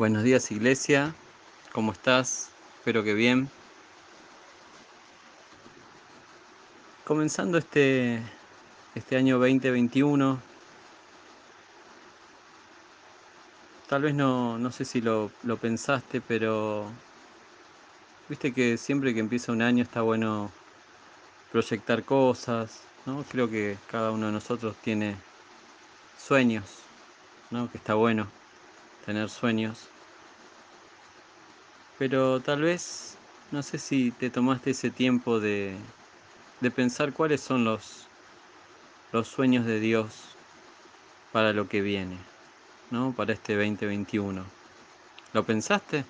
Buenos días iglesia, ¿cómo estás? Espero que bien. Comenzando este, este año 2021, tal vez no, no sé si lo, lo pensaste, pero viste que siempre que empieza un año está bueno proyectar cosas, ¿no? Creo que cada uno de nosotros tiene sueños, ¿no? Que está bueno tener sueños. Pero tal vez, no sé si te tomaste ese tiempo de, de pensar cuáles son los, los sueños de Dios para lo que viene, ¿no? Para este 2021. ¿Lo pensaste?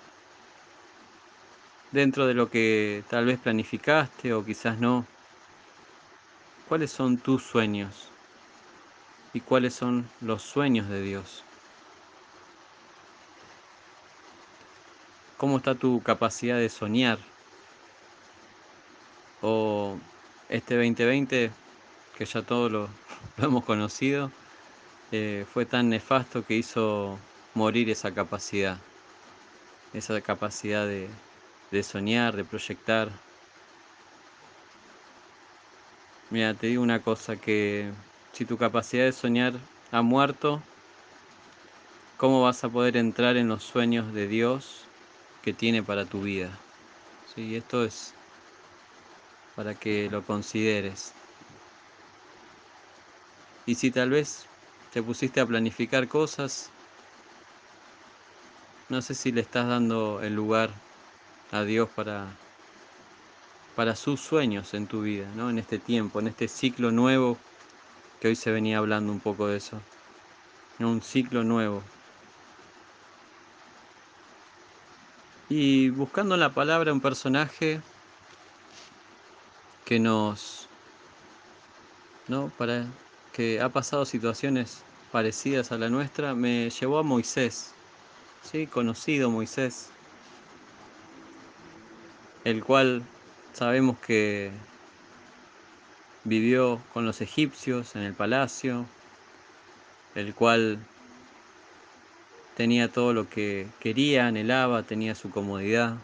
Dentro de lo que tal vez planificaste o quizás no. ¿Cuáles son tus sueños? ¿Y cuáles son los sueños de Dios? ¿Cómo está tu capacidad de soñar? O este 2020, que ya todos lo, hemos conocido, eh, fue tan nefasto que hizo morir esa capacidad, esa capacidad de, de soñar, de proyectar. Mira, te digo una cosa, que si tu capacidad de soñar ha muerto, ¿cómo vas a poder entrar en los sueños de Dios que tiene para tu vida. ¿Sí? Esto es para que lo consideres. Y si tal vez te pusiste a planificar cosas, no sé si le estás dando el lugar a Dios para, para sus sueños en tu vida, ¿no? en este tiempo, en este ciclo nuevo, que hoy se venía hablando un poco de eso. Un ciclo nuevo, Y buscando en la palabra un personaje que nos, ¿no? Para que ha pasado situaciones parecidas a la nuestra, me llevó a Moisés, ¿sí? Conocido Moisés, el cual sabemos que vivió con los egipcios en el palacio, el cual tenía todo lo que quería, anhelaba, tenía su comodidad.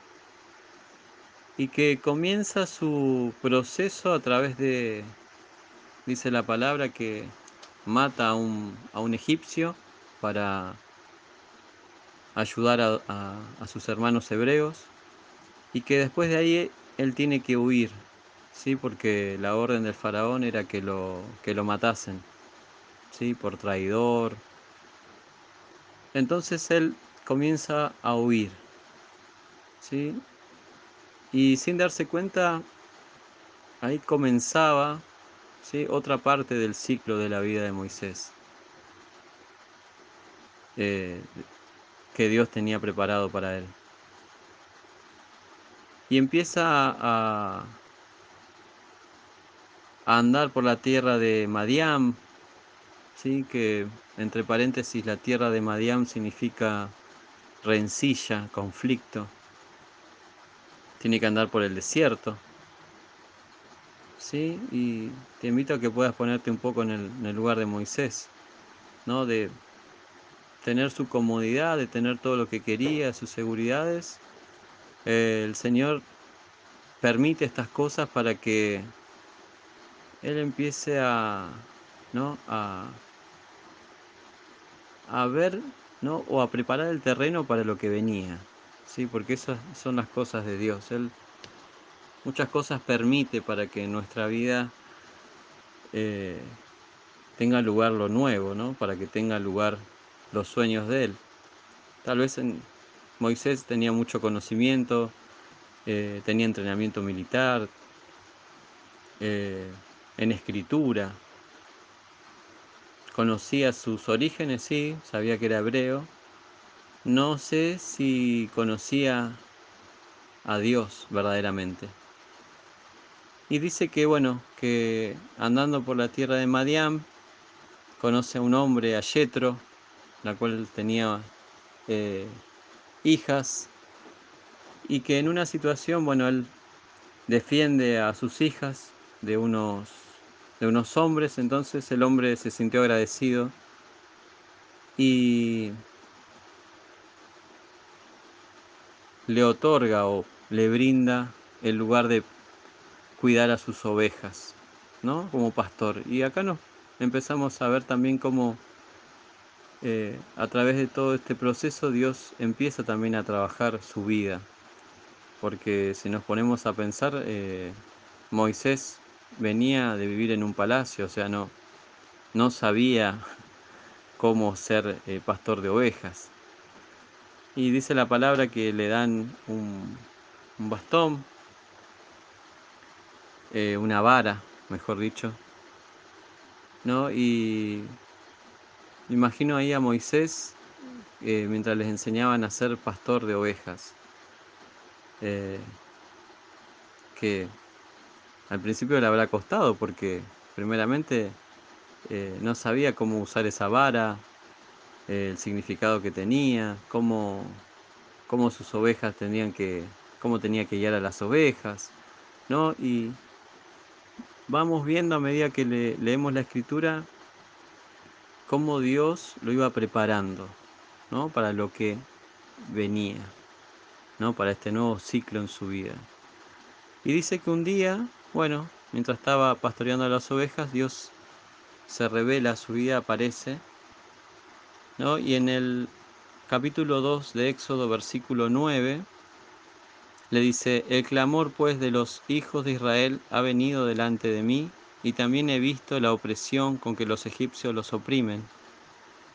Y que comienza su proceso a través de, dice la palabra, que mata a un, a un egipcio para ayudar a, sus hermanos hebreos y que después de ahí él tiene que huir, ¿sí? porque la orden del faraón era que lo, que lo matasen, ¿sí? por traidor, entonces él comienza a huir. ¿sí? Y sin darse cuenta, ahí comenzaba ¿sí? otra parte del ciclo de la vida de Moisés. Eh, que Dios tenía preparado para él. Y empieza a, a andar por la tierra de Madiam, ¿sí? que entre paréntesis la tierra de Madiam significa rencilla, conflicto. Tiene que andar por el desierto. ¿Sí? Y te invito a que puedas ponerte un poco en el, lugar de Moisés, ¿no? De tener su comodidad, de tener todo lo que quería, sus seguridades. el Señor permite estas cosas para que Él empiece a, ¿no? a a ver ¿no? o a preparar el terreno para lo que venía, ¿sí? porque esas son las cosas de Dios. Él muchas cosas permite para que en nuestra vida eh, tenga lugar lo nuevo, ¿no? para que tenga lugar los sueños de Él. Tal vez en Moisés tenía mucho conocimiento, eh, tenía entrenamiento militar, eh, en escritura, Conocía sus orígenes, sí, sabía que era hebreo. No sé si conocía a Dios verdaderamente. Y dice que, bueno, que andando por la tierra de Madiam, conoce a un hombre, a Yetro, la cual tenía eh, hijas, y que en una situación, bueno, él defiende a sus hijas de unos de unos hombres, entonces el hombre se sintió agradecido y le otorga o le brinda el lugar de cuidar a sus ovejas, ¿no? Como pastor. Y acá nos empezamos a ver también cómo eh, a través de todo este proceso Dios empieza también a trabajar su vida. Porque si nos ponemos a pensar, eh, Moisés venía de vivir en un palacio, o sea, no, no sabía cómo ser eh, pastor de ovejas. Y dice la palabra que le dan un, bastón, eh, una vara, mejor dicho, ¿no? Y imagino ahí a Moisés eh, mientras les enseñaban a ser pastor de ovejas. que al principio le habrá costado porque primeramente eh, no sabía cómo usar esa vara, el significado que tenía, cómo, cómo sus ovejas tenían que, cómo tenía que guiar a las ovejas, ¿no? Y vamos viendo a medida que leemos la escritura cómo Dios lo iba preparando, ¿no? Para lo que venía, ¿no? Para este nuevo ciclo en su vida. Y dice que un día, bueno, mientras estaba pastoreando a las ovejas, Dios se revela, su vida aparece. ¿no? Y en el capítulo 2 de Éxodo, versículo 9, le dice, el clamor pues de los hijos de Israel ha venido delante de mí, y también he visto la opresión con que los egipcios los oprimen.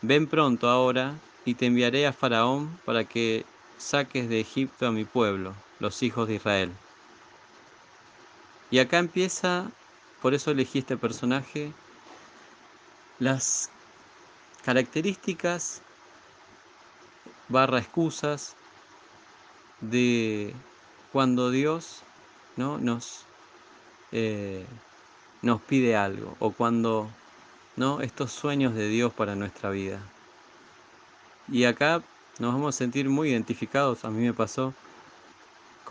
Ven pronto ahora, y te enviaré a Faraón para que saques de Egipto a mi pueblo, los hijos de Israel. Y acá empieza, por eso elegí este personaje, las características barra excusas de cuando Dios ¿no? nos, eh, nos pide algo o cuando ¿no? estos sueños de Dios para nuestra vida. Y acá nos vamos a sentir muy identificados, a mí me pasó,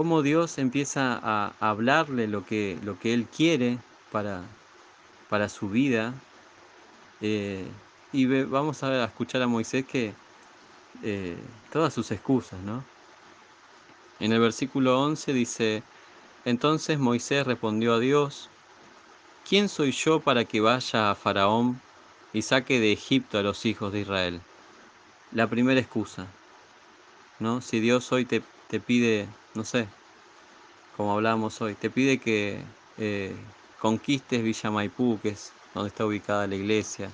cómo Dios empieza a hablarle lo que, lo que Él quiere para, para su vida, eh, y vamos a, escuchar a Moisés que eh, todas sus excusas, ¿no? En el versículo 11 dice, entonces Moisés respondió a Dios, ¿quién soy yo para que vaya a Faraón y saque de Egipto a los hijos de Israel? La primera excusa, ¿no? Si Dios hoy te, pide, no sé, como hablábamos hoy, te pide que eh, conquistes Villa Maipú, que es donde está ubicada la iglesia.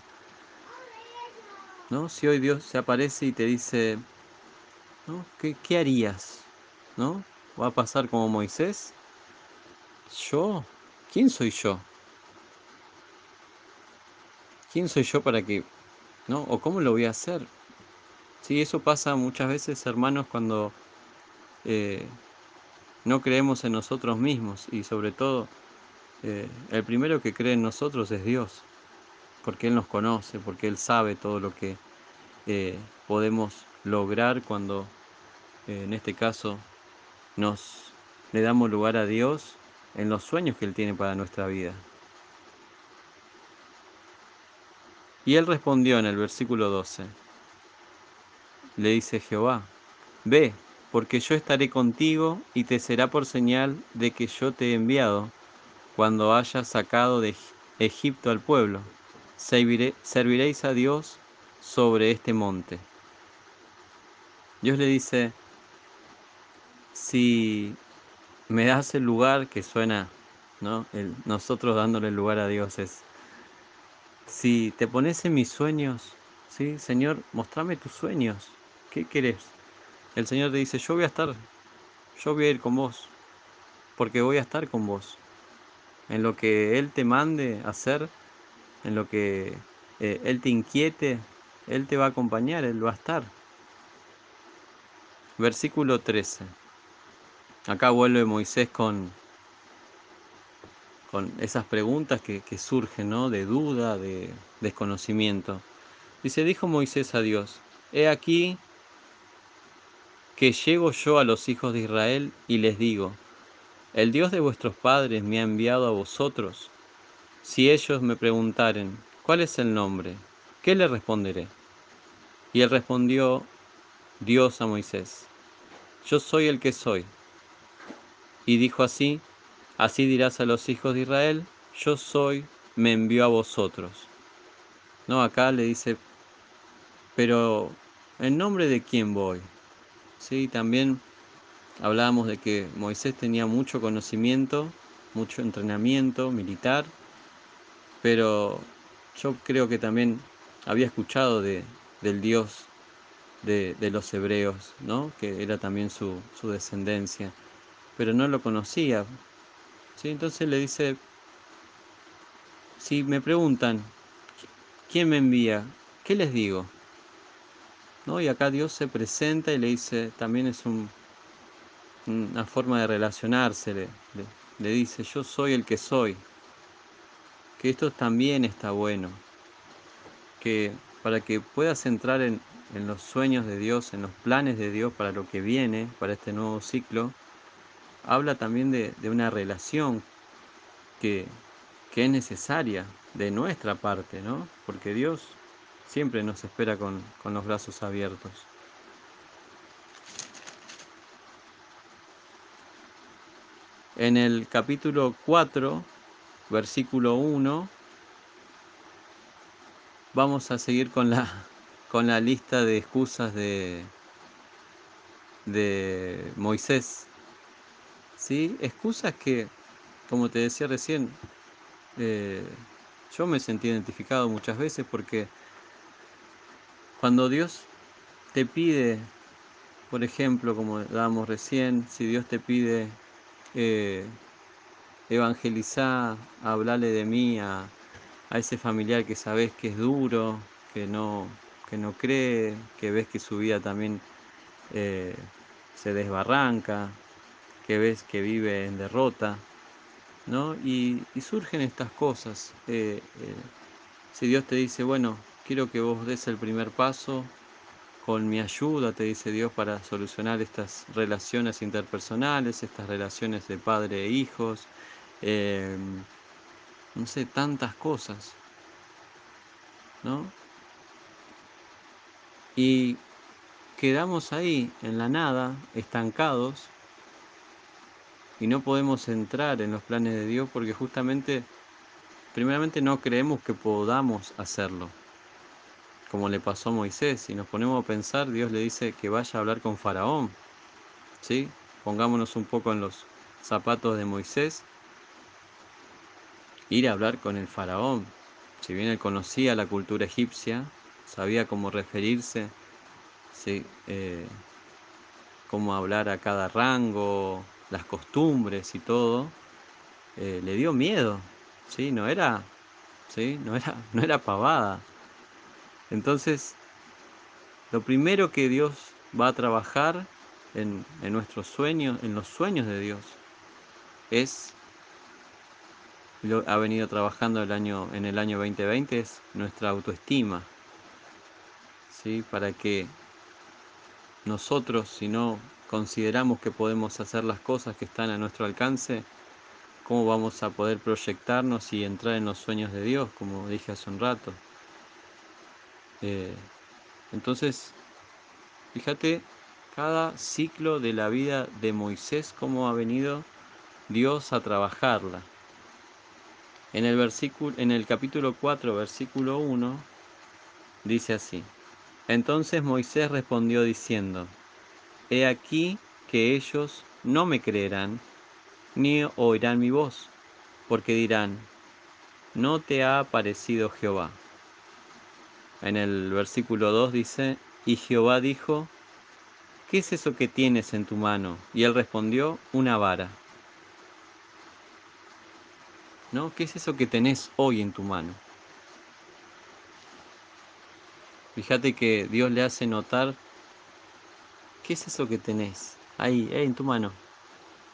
¿No? Si hoy Dios se aparece y te dice, ¿no? ¿Qué, harías? ¿No? ¿Va a pasar como Moisés? ¿Yo? ¿Quién soy yo? ¿Quién soy yo para que, ¿no? ¿O cómo lo voy a hacer? Sí, eso pasa muchas veces, hermanos, cuando eh, no creemos en nosotros mismos y sobre todo eh, el primero que cree en nosotros es Dios, porque Él nos conoce, porque Él sabe todo lo que eh, podemos lograr cuando, en este caso, nos le damos lugar a Dios en los sueños que Él tiene para nuestra vida. Y Él respondió en el versículo 12, le dice Jehová, ve, porque yo estaré contigo y te será por señal de que yo te he enviado cuando haya sacado de Egipto al pueblo. serviréis a Dios sobre este monte. Dios le dice, si me das el lugar que suena, ¿no? nosotros dándole el lugar a Dios es, si te pones en mis sueños, ¿sí? Señor, mostrame tus sueños, ¿qué querés? El Señor te dice, yo voy a estar, yo voy a ir con vos, porque voy a estar con vos en lo que Él te mande hacer, en lo que eh, Él te inquiete, Él te va a acompañar, Él va a estar. Versículo 13. Acá vuelve Moisés con, con esas preguntas que, que surgen, ¿no? De duda, de desconocimiento. Dice, dijo Moisés a Dios, he aquí que llego yo a los hijos de Israel y les digo, el Dios de vuestros padres me ha enviado a vosotros. Si ellos me preguntaren, ¿cuál es el nombre? ¿Qué le responderé? Y él respondió, Dios a Moisés, yo soy el que soy. Y dijo así, así dirás a los hijos de Israel, yo soy, me envió a vosotros. No, acá le dice, pero ¿en nombre de quién voy? Sí, también hablábamos de que Moisés tenía mucho conocimiento, mucho entrenamiento militar, pero yo creo que también había escuchado de, del Dios de, los hebreos, ¿no? que era también su, su, descendencia, pero no lo conocía. ¿sí? Entonces le dice, si me preguntan, ¿quién me envía? ¿Qué les digo? ¿No? Y acá Dios se presenta y le dice, también es un, una forma de relacionarse, le, dice, yo soy el que soy, que esto también está bueno, que para que puedas entrar en, en los sueños de Dios, en los planes de Dios para lo que viene, para este nuevo ciclo, habla también de, una relación que, es necesaria de nuestra parte, ¿no? Porque Dios siempre nos espera con, con los brazos abiertos. En el capítulo 4, versículo 1, vamos a seguir con la, con la lista de excusas de, de Moisés. ¿Sí? Excusas que, como te decía recién, eh, yo me sentí identificado muchas veces porque cuando Dios te pide, por ejemplo, como dábamos recién, si Dios te pide eh, evangelizar, hablarle de mí a, ese familiar que sabes que es duro, que no, que no cree, que ves que su vida también eh, se desbarranca, que ves que vive en derrota, ¿no? Y, surgen estas cosas. Eh, si Dios te dice, bueno, quiero que vos des el primer paso, con mi ayuda, te dice Dios, para solucionar estas relaciones interpersonales, estas relaciones de padre e hijos, no sé, tantas cosas, ¿no? Y quedamos ahí, en la nada, estancados, y no podemos entrar en los planes de Dios porque justamente, primeramente no creemos que podamos hacerlo, como le pasó a Moisés. Si nos ponemos a pensar, Dios le dice que vaya a hablar con Faraón, ¿sí? Pongámonos un poco en los zapatos de Moisés, ir a hablar con el Faraón. Si bien él conocía la cultura egipcia, sabía cómo referirse, ¿sí? Eh, cómo hablar a cada rango, las costumbres y todo, eh, le dio miedo, ¿sí? No era, ¿sí? No era, no era pavada. Entonces, lo primero que Dios va a trabajar en, nuestros sueños, en los sueños de Dios, es lo ha venido trabajando el año, en el año 2020 es nuestra autoestima, para que nosotros, si no consideramos que podemos hacer las cosas que están a nuestro alcance, ¿cómo vamos a poder proyectarnos y entrar en los sueños de Dios, como dije hace un rato? Eh, entonces, fíjate cada ciclo de la vida de Moisés, cómo ha venido Dios a trabajarla. En el, versículo, en el capítulo 4, versículo 1, dice así. Entonces Moisés respondió diciendo, He aquí que ellos no me creerán, ni oirán mi voz, porque dirán, no te ha aparecido Jehová. En el versículo 2 dice, y Jehová dijo, ¿qué es eso que tienes en tu mano? Y él respondió, una vara. ¿No? ¿Qué es eso que tenés hoy en tu mano? Fíjate que Dios le hace notar, ¿qué es eso que tenés? Ahí, en tu mano.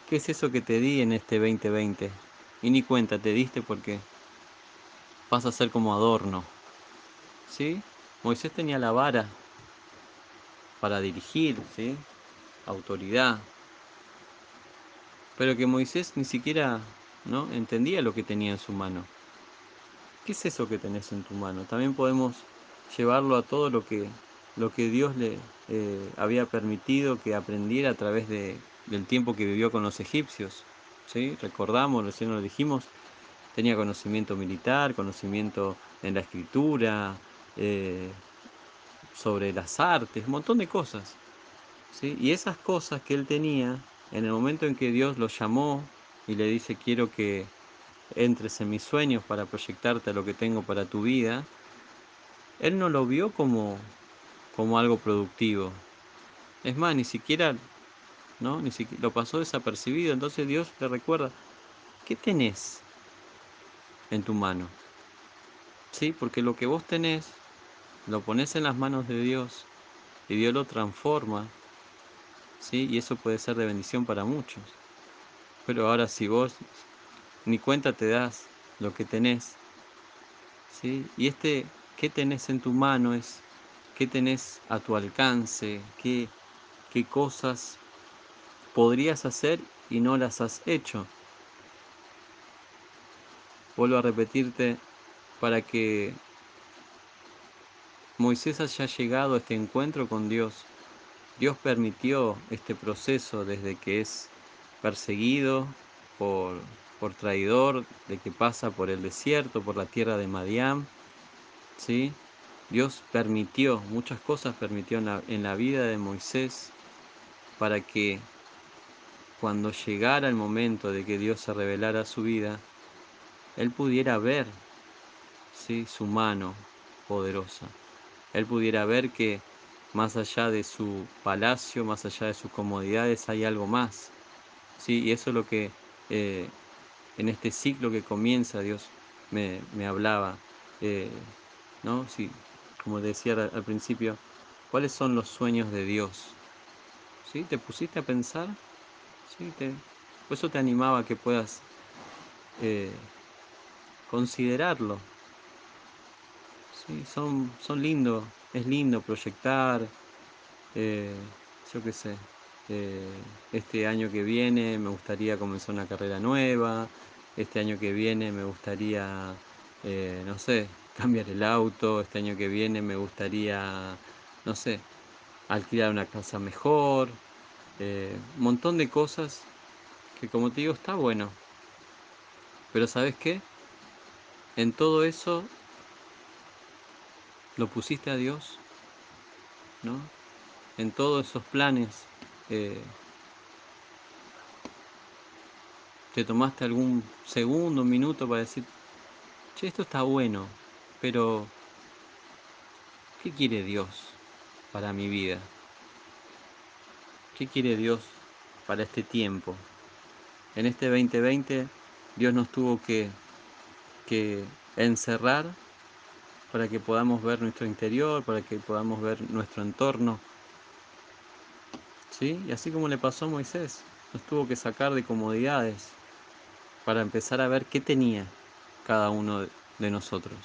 ¿Qué es eso que te di en este 2020? Y ni cuenta te diste porque vas a ser como adorno. ¿Sí? Moisés tenía la vara para dirigir. Autoridad. Pero que Moisés ni siquiera ¿no? entendía lo que tenía en su mano. ¿Qué es eso que tenés en tu mano? También podemos llevarlo a todo lo que lo que Dios le eh, había permitido que aprendiera a través de, del tiempo que vivió con los egipcios. ¿sí? Recordamos, recién lo dijimos, tenía conocimiento militar, conocimiento en la escritura, eh, sobre las artes, un montón de cosas. ¿sí? Y esas cosas que él tenía, en el momento en que Dios lo llamó y le dice, quiero que entres en mis sueños para proyectarte a lo que tengo para tu vida, él no lo vio como, como algo productivo. Es más, ni siquiera, ¿no? Ni siquiera, lo pasó desapercibido. Entonces Dios le recuerda, ¿qué tenés en tu mano? ¿Sí? Porque lo que vos tenés, lo pones en las manos de Dios y Dios lo transforma, ¿sí? Y eso puede ser de bendición para muchos. Pero ahora si vos ni cuenta te das lo que tenés, ¿sí? Y este, ¿qué tenés en tu mano? Es, ¿qué tenés a tu alcance? ¿Qué, qué cosas podrías hacer y no las has hecho? Vuelvo a repetirte para que Moisés haya llegado a este encuentro con Dios. Dios permitió este proceso desde que es perseguido por, por traidor, de que pasa por el desierto, por la tierra de Madián. ¿sí? Dios permitió, muchas cosas permitió en la, en la vida de Moisés para que cuando llegara el momento de que Dios se revelara su vida, él pudiera ver ¿sí? su mano poderosa. Él pudiera ver que más allá de su palacio, más allá de sus comodidades, hay algo más. ¿sí? Y eso es lo que eh, en este ciclo que comienza Dios me, me hablaba. Eh, ¿no? Sí, como decía al principio, ¿cuáles son los sueños de Dios? ¿Sí? ¿Te pusiste a pensar? ¿Sí? Te, por eso te animaba a que puedas eh, considerarlo. Sí, son, son lindos, es lindo proyectar, eh, yo qué sé, eh, este año que viene me gustaría comenzar una carrera nueva, este año que viene me gustaría, eh, no sé, cambiar el auto, este año que viene me gustaría, no sé, alquilar una casa mejor, un montón de cosas que como te digo está bueno. Pero ¿sabes qué? En todo eso lo pusiste a Dios, ¿no? En todos esos planes, eh, te tomaste algún segundo, un minuto para decir, che, esto está bueno, pero ¿qué quiere Dios para mi vida? ¿Qué quiere Dios para este tiempo? En este 2020 Dios nos tuvo que, que encerrar para que podamos ver nuestro interior, para que podamos ver nuestro entorno. ¿Sí? Y así como le pasó a Moisés, nos tuvo que sacar de comodidades para empezar a ver qué tenía cada uno de nosotros.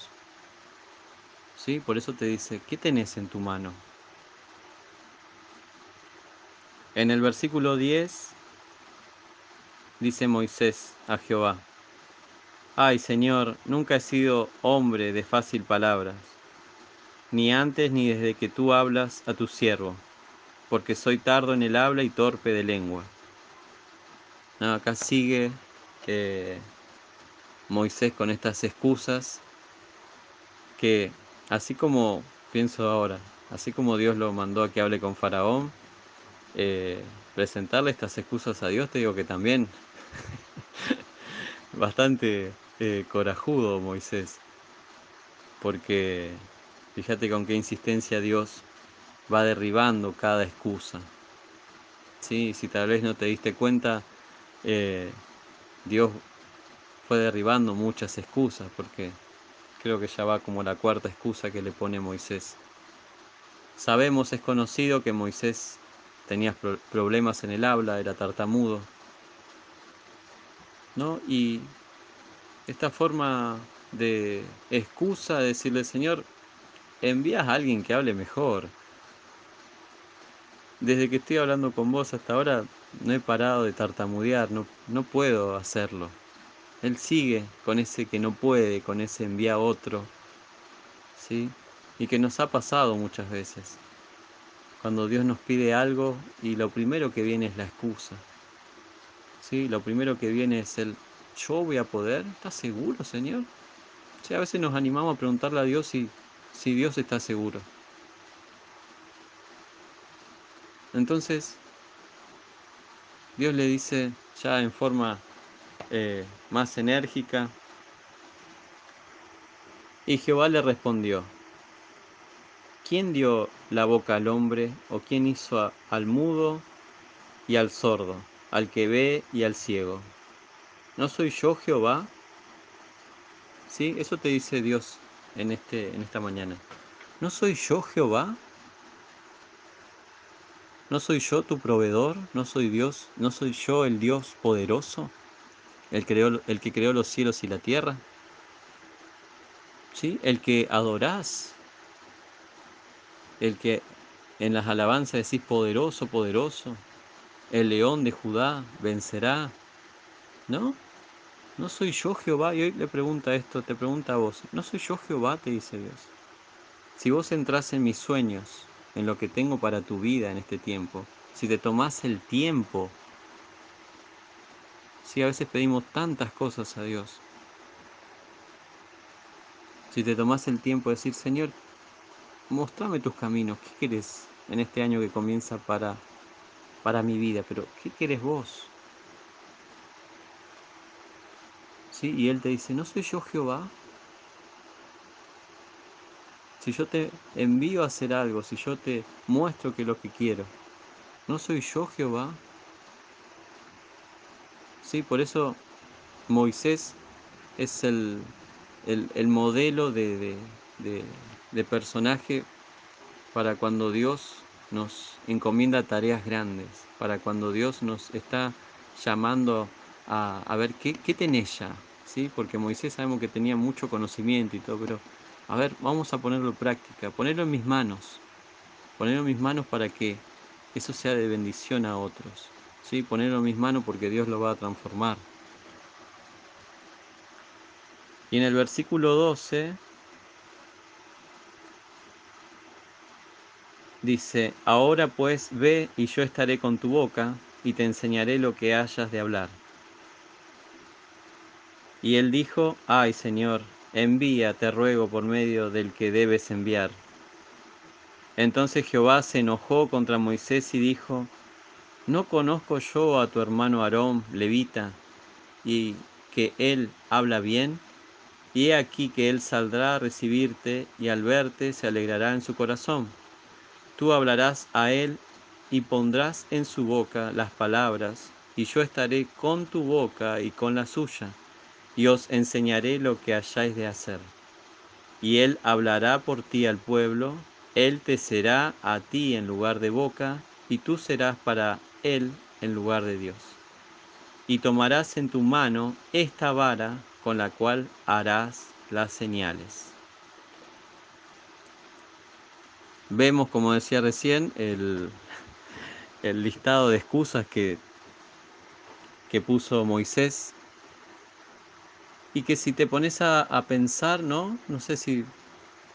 ¿Sí? Por eso te dice, ¿qué tenés en tu mano? En el versículo 10 dice Moisés a Jehová, Ay Señor, nunca he sido hombre de fácil palabras, ni antes ni desde que tú hablas a tu siervo, porque soy tardo en el habla y torpe de lengua. acá sigue eh, Moisés con estas excusas que, así como pienso ahora, así como Dios lo mandó a que hable con Faraón, eh, presentarle estas excusas a Dios, te digo que también bastante eh, corajudo Moisés, porque fíjate con qué insistencia Dios va derribando cada excusa. ¿Sí? Si tal vez no te diste cuenta, eh, Dios fue derribando muchas excusas, porque creo que ya va como la cuarta excusa que le pone Moisés. Sabemos, es conocido que Moisés tenía problemas en el habla, era tartamudo, ¿no? Y esta forma de excusa de decirle, Señor, envías a alguien que hable mejor. Desde que estoy hablando con vos hasta ahora no he parado de tartamudear, no, no puedo hacerlo. Él sigue con ese que no puede, con ese envía a otro, ¿sí? Y que nos ha pasado muchas veces. cuando Dios nos pide algo y lo primero que viene es la excusa. ¿Sí? Lo primero que viene es el yo voy a poder. ¿Estás seguro, Señor? Sí, a veces nos animamos a preguntarle a Dios si, si Dios está seguro. Entonces, Dios le dice ya en forma eh, más enérgica, y Jehová le respondió, ¿quién dio la boca al hombre o quién hizo al mudo y al sordo, al que ve y al ciego? ¿No soy yo Jehová? Sí, eso te dice Dios en, este, en esta mañana. ¿No soy yo Jehová? ¿No soy yo tu proveedor? ¿No soy Dios? ¿No soy yo el Dios poderoso? El, creó, el que creó los cielos y la tierra. ¿Sí? El que adorás. El que en las alabanzas decís poderoso, poderoso. El león de Judá vencerá. ¿No? ¿No soy yo Jehová? Y hoy le pregunta esto, te pregunta a vos. ¿No soy yo Jehová? Te dice Dios. Si vos entras en mis sueños, en lo que tengo para tu vida en este tiempo, si te tomás el tiempo, si a veces pedimos tantas cosas a Dios, si te tomás el tiempo de decir, Señor, mostrame tus caminos, ¿qué quieres en este año que comienza para, para mi vida? Pero, ¿qué quieres vos? ¿Sí? Y Él te dice, ¿no soy yo Jehová? Si yo te envío a hacer algo, si yo te muestro que lo que quiero, ¿no soy yo Jehová? Sí, por eso Moisés es el, el, modelo de, de, personaje para cuando Dios nos encomienda tareas grandes, para cuando Dios nos está llamando a, a ver qué, qué tenés ya, ¿sí? porque Moisés sabemos que tenía mucho conocimiento y todo, pero a ver, vamos a ponerlo en práctica, ponerlo en mis manos, ponerlo en mis manos para que eso sea de bendición a otros. ¿sí? Ponerlo en mis manos porque Dios lo va a transformar. Y en el versículo 12 dice, ahora pues ve y yo estaré con tu boca y te enseñaré lo que hayas de hablar. Y él dijo, ay Señor, envía, te ruego, por medio del que debes enviar. Entonces Jehová se enojó contra Moisés y dijo, ¿no conozco yo a tu hermano Aarón, levita, y que él habla bien? Y he aquí que él saldrá a recibirte y al verte se alegrará en su corazón. Tú hablarás a él y pondrás en su boca las palabras, y yo estaré con tu boca y con la suya y os enseñaré lo que hayáis de hacer. Y él hablará por ti al pueblo, él te será a ti en lugar de boca, y tú serás para él en lugar de Dios. Y tomarás en tu mano esta vara con la cual harás las señales. Vemos, como decía recién, el, el listado de excusas que, que puso Moisés y que si te pones a, pensar, ¿no? No sé si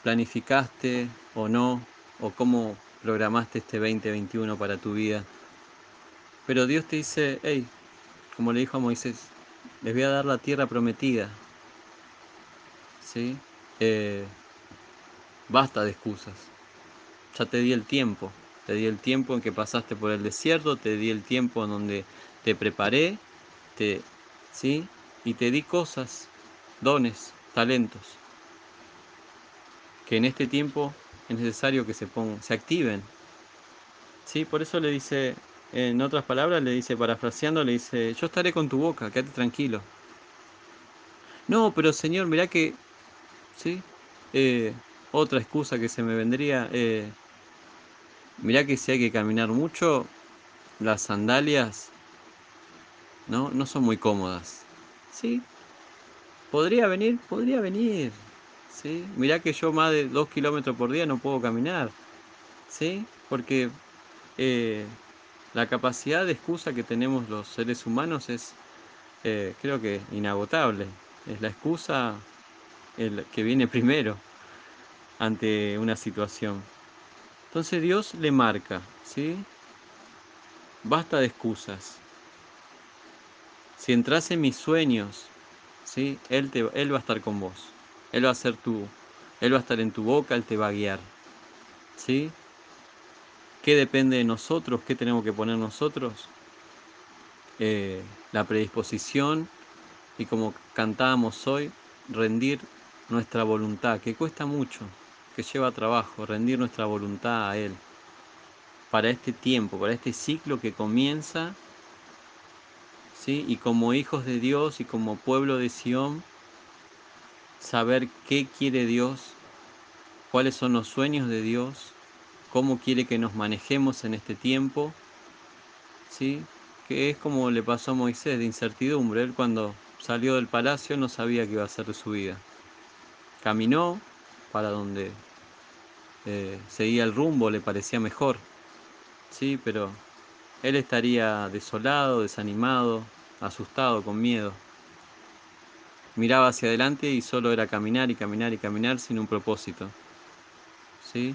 planificaste o no, o cómo programaste este 2021 para tu vida. Pero Dios te dice, hey, como le dijo a Moisés, les voy a dar la tierra prometida. ¿Sí? Eh, basta de excusas. Ya te di el tiempo. Te di el tiempo en que pasaste por el desierto, te di el tiempo en donde te preparé, te, ¿sí? Y te di cosas dones, talentos, que en este tiempo es necesario que se pongan, se activen. ¿Sí? Por eso le dice, en otras palabras, le dice, parafraseando, le dice, yo estaré con tu boca, quédate tranquilo. No, pero Señor, mirá que, ¿sí? Eh, otra excusa que se me vendría, eh, mirá que si hay que caminar mucho, las sandalias no, no son muy cómodas. Sí, ¿Podría venir? Podría venir. ¿sí? Mirá que yo más de dos kilómetros por día no puedo caminar. ¿sí? Porque eh, la capacidad de excusa que tenemos los seres humanos es, eh, creo que, inagotable. Es la excusa que viene primero ante una situación. Entonces Dios le marca, ¿sí? Basta de excusas. Si entras en mis sueños, ¿sí? Él, te, él va a estar con vos. Él va a ser tu, Él va a estar en tu boca, Él te va a guiar. ¿Sí? ¿Qué depende de nosotros? ¿Qué tenemos que poner nosotros? Eh, la predisposición y como cantábamos hoy, rendir nuestra voluntad, que cuesta mucho, que lleva trabajo, rendir nuestra voluntad a Él para este tiempo, para este ciclo que comienza, y como hijos de Dios y como pueblo de Sión, saber qué quiere Dios, cuáles son los sueños de Dios, cómo quiere que nos manejemos en este tiempo, ¿sí? que es como le pasó a Moisés de incertidumbre. Él cuando salió del palacio no sabía qué iba a hacer de su vida. Caminó para donde eh, seguía el rumbo, le parecía mejor, sí, pero él estaría desolado, desanimado, asustado, con miedo. Miraba hacia adelante y solo era caminar y caminar y caminar sin un propósito. ¿Sí?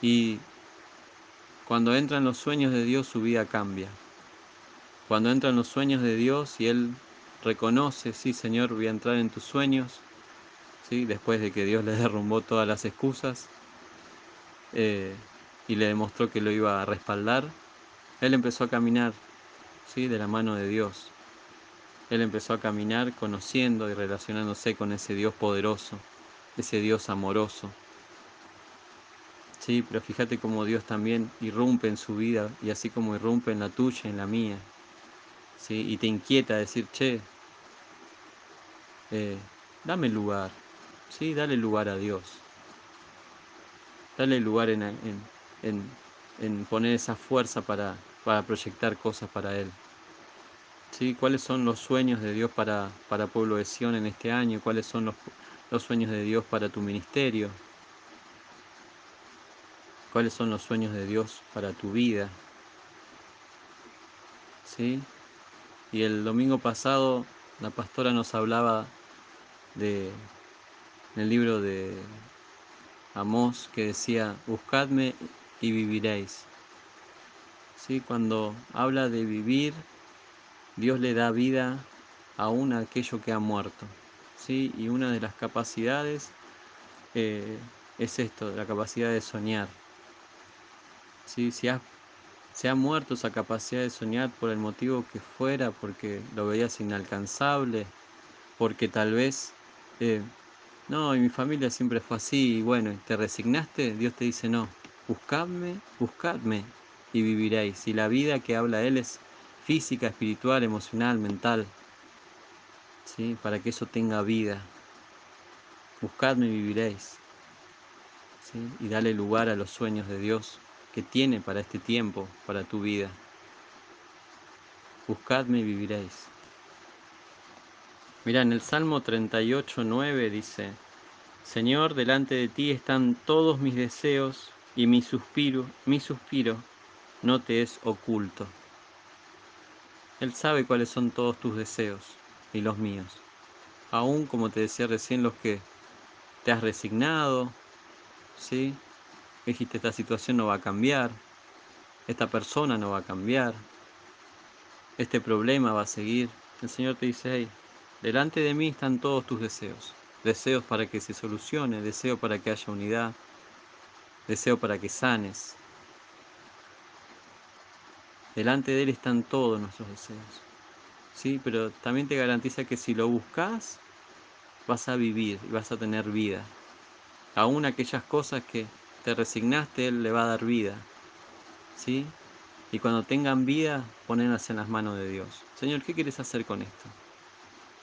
Y cuando entran los sueños de Dios, su vida cambia. Cuando entran los sueños de Dios y Él reconoce, sí Señor, voy a entrar en tus sueños, ¿sí? después de que Dios le derrumbó todas las excusas eh, y le demostró que lo iba a respaldar, Él empezó a caminar ¿sí? de la mano de Dios. Él empezó a caminar conociendo y relacionándose con ese Dios poderoso, ese Dios amoroso, Sí, pero fíjate cómo Dios también irrumpe en su vida y así como irrumpe en la tuya, en la mía. ¿sí? Y te inquieta decir, che, eh, dame lugar, ¿sí? Dale lugar a Dios. Dale lugar en, en, en, poner esa fuerza para, para, proyectar cosas para Él. ¿Sí? ¿Cuáles son los sueños de Dios para, para Pueblo de Sion en este año? ¿Cuáles son los, los sueños de Dios para tu ministerio? cuáles son los sueños de Dios para tu vida. ¿Sí? Y el domingo pasado la pastora nos hablaba de el libro de Amós que decía, buscadme y viviréis. ¿Sí? Cuando habla de vivir, Dios le da vida aún a aquello que ha muerto. ¿Sí? Y una de las capacidades eh, es esto, la capacidad de soñar. ¿sí? Si se ha muerto esa capacidad de soñar por el motivo que fuera, porque lo veías inalcanzable, porque tal vez, eh, no, y mi familia siempre fue así, y bueno, te resignaste, Dios te dice, no, buscadme, buscadme y viviréis. Y la vida que habla Él es física, espiritual, emocional, mental, ¿sí? para que eso tenga vida. Buscadme y viviréis. ¿sí? Y dale lugar a los sueños de Dios que tiene para este tiempo, para tu vida. Buscadme y viviréis. Mira, en el Salmo 38, 9 dice, Señor, delante de ti están todos mis deseos y mi suspiro, mi suspiro no te es oculto. Él sabe cuáles son todos tus deseos y los míos. Aún, como te decía recién, los que te has resignado, ¿sí? dijiste, esta situación no va a cambiar, esta persona no va a cambiar, este problema va a seguir. El Señor te dice, hey, delante de mí están todos tus deseos. Deseos para que se solucione, deseo para que haya unidad, deseo para que sanes. Delante de Él están todos nuestros deseos. Sí, pero también te garantiza que si lo buscas, vas a vivir y vas a tener vida. Aún aquellas cosas que te resignaste, Él le va a dar vida. ¿Sí? Y cuando tengan vida, ponenlas en las manos de Dios. Señor, ¿qué quieres hacer con esto?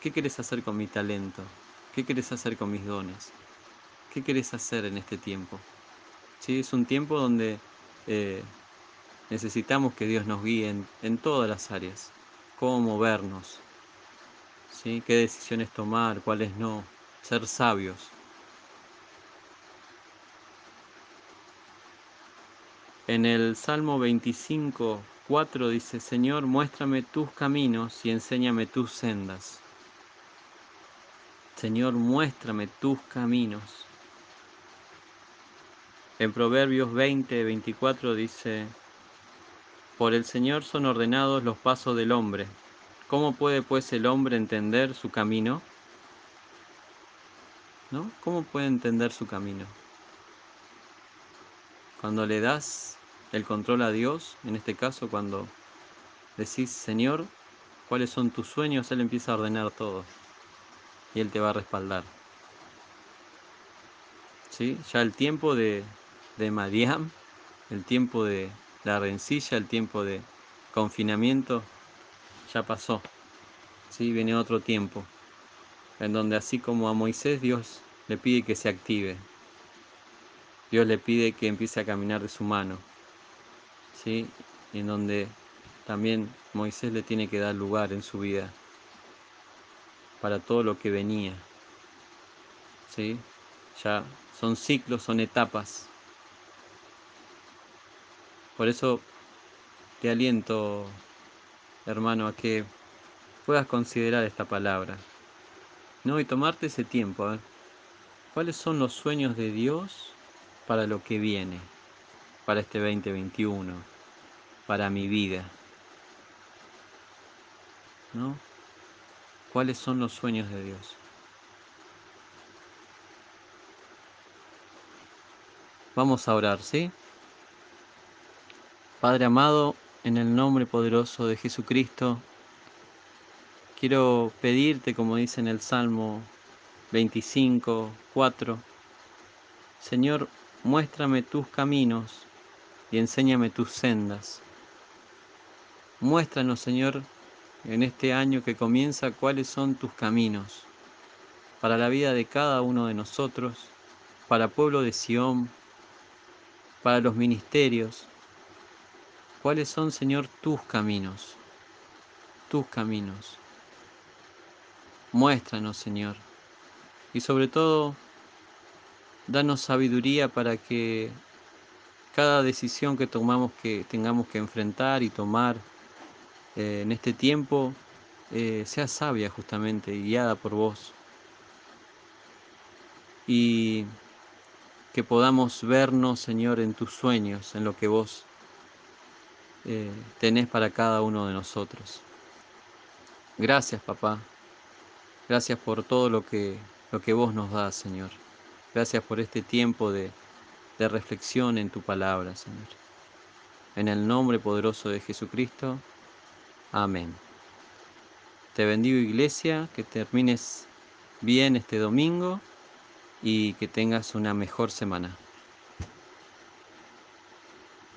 ¿Qué quieres hacer con mi talento? ¿Qué quieres hacer con mis dones? ¿Qué quieres hacer en este tiempo? ¿Sí? Es un tiempo donde eh, necesitamos que Dios nos guíe en, todas las áreas. Cómo movernos. ¿Sí? ¿Qué decisiones tomar? ¿Cuáles no? Ser sabios. En el Salmo 25, 4 dice, Señor, muéstrame tus caminos y enséñame tus sendas. Señor, muéstrame tus caminos. En Proverbios 20, 24 dice, Por el Señor son ordenados los pasos del hombre. ¿Cómo puede pues el hombre entender su camino? ¿No? ¿Cómo puede entender su camino? Cuando le das el control a Dios, en este caso cuando decís, Señor, ¿cuáles son tus sueños? Él empieza a ordenar todo y Él te va a respaldar. ¿Sí? Ya el tiempo de, de Madiam, el tiempo de la rencilla, el tiempo de confinamiento, ya pasó. ¿Sí? Viene otro tiempo, en donde así como a Moisés Dios le pide que se active, Dios le pide que empiece a caminar de su mano, ¿sí? En donde también Moisés le tiene que dar lugar en su vida para todo lo que venía, ¿sí? Ya son ciclos, son etapas. Por eso te aliento, hermano, a que puedas considerar esta palabra, ¿no? Y tomarte ese tiempo, ¿Cuáles son los sueños de Dios para lo que viene, para este 2021, para mi vida. ¿No? ¿Cuáles son los sueños de Dios? Vamos a orar, ¿sí? Padre amado, en el nombre poderoso de Jesucristo, quiero pedirte, como dice en el Salmo 25, 4, Señor, Muéstrame tus caminos y enséñame tus sendas. Muéstranos, Señor, en este año que comienza, cuáles son tus caminos para la vida de cada uno de nosotros, para pueblo de Sión, para los ministerios. ¿Cuáles son, Señor, tus caminos? Tus caminos. Muéstranos, Señor. Y sobre todo, danos sabiduría para que cada decisión que tomamos que tengamos que enfrentar y tomar eh, en este tiempo eh, sea sabia justamente guiada por vos. Y que podamos vernos, Señor, en tus sueños, en lo que vos eh, tenés para cada uno de nosotros. Gracias, papá. Gracias por todo lo que, lo que vos nos das, Señor. Gracias por este tiempo de, reflexión en tu palabra, Señor. En el nombre poderoso de Jesucristo. Amén. Te bendigo iglesia, que termines bien este domingo y que tengas una mejor semana.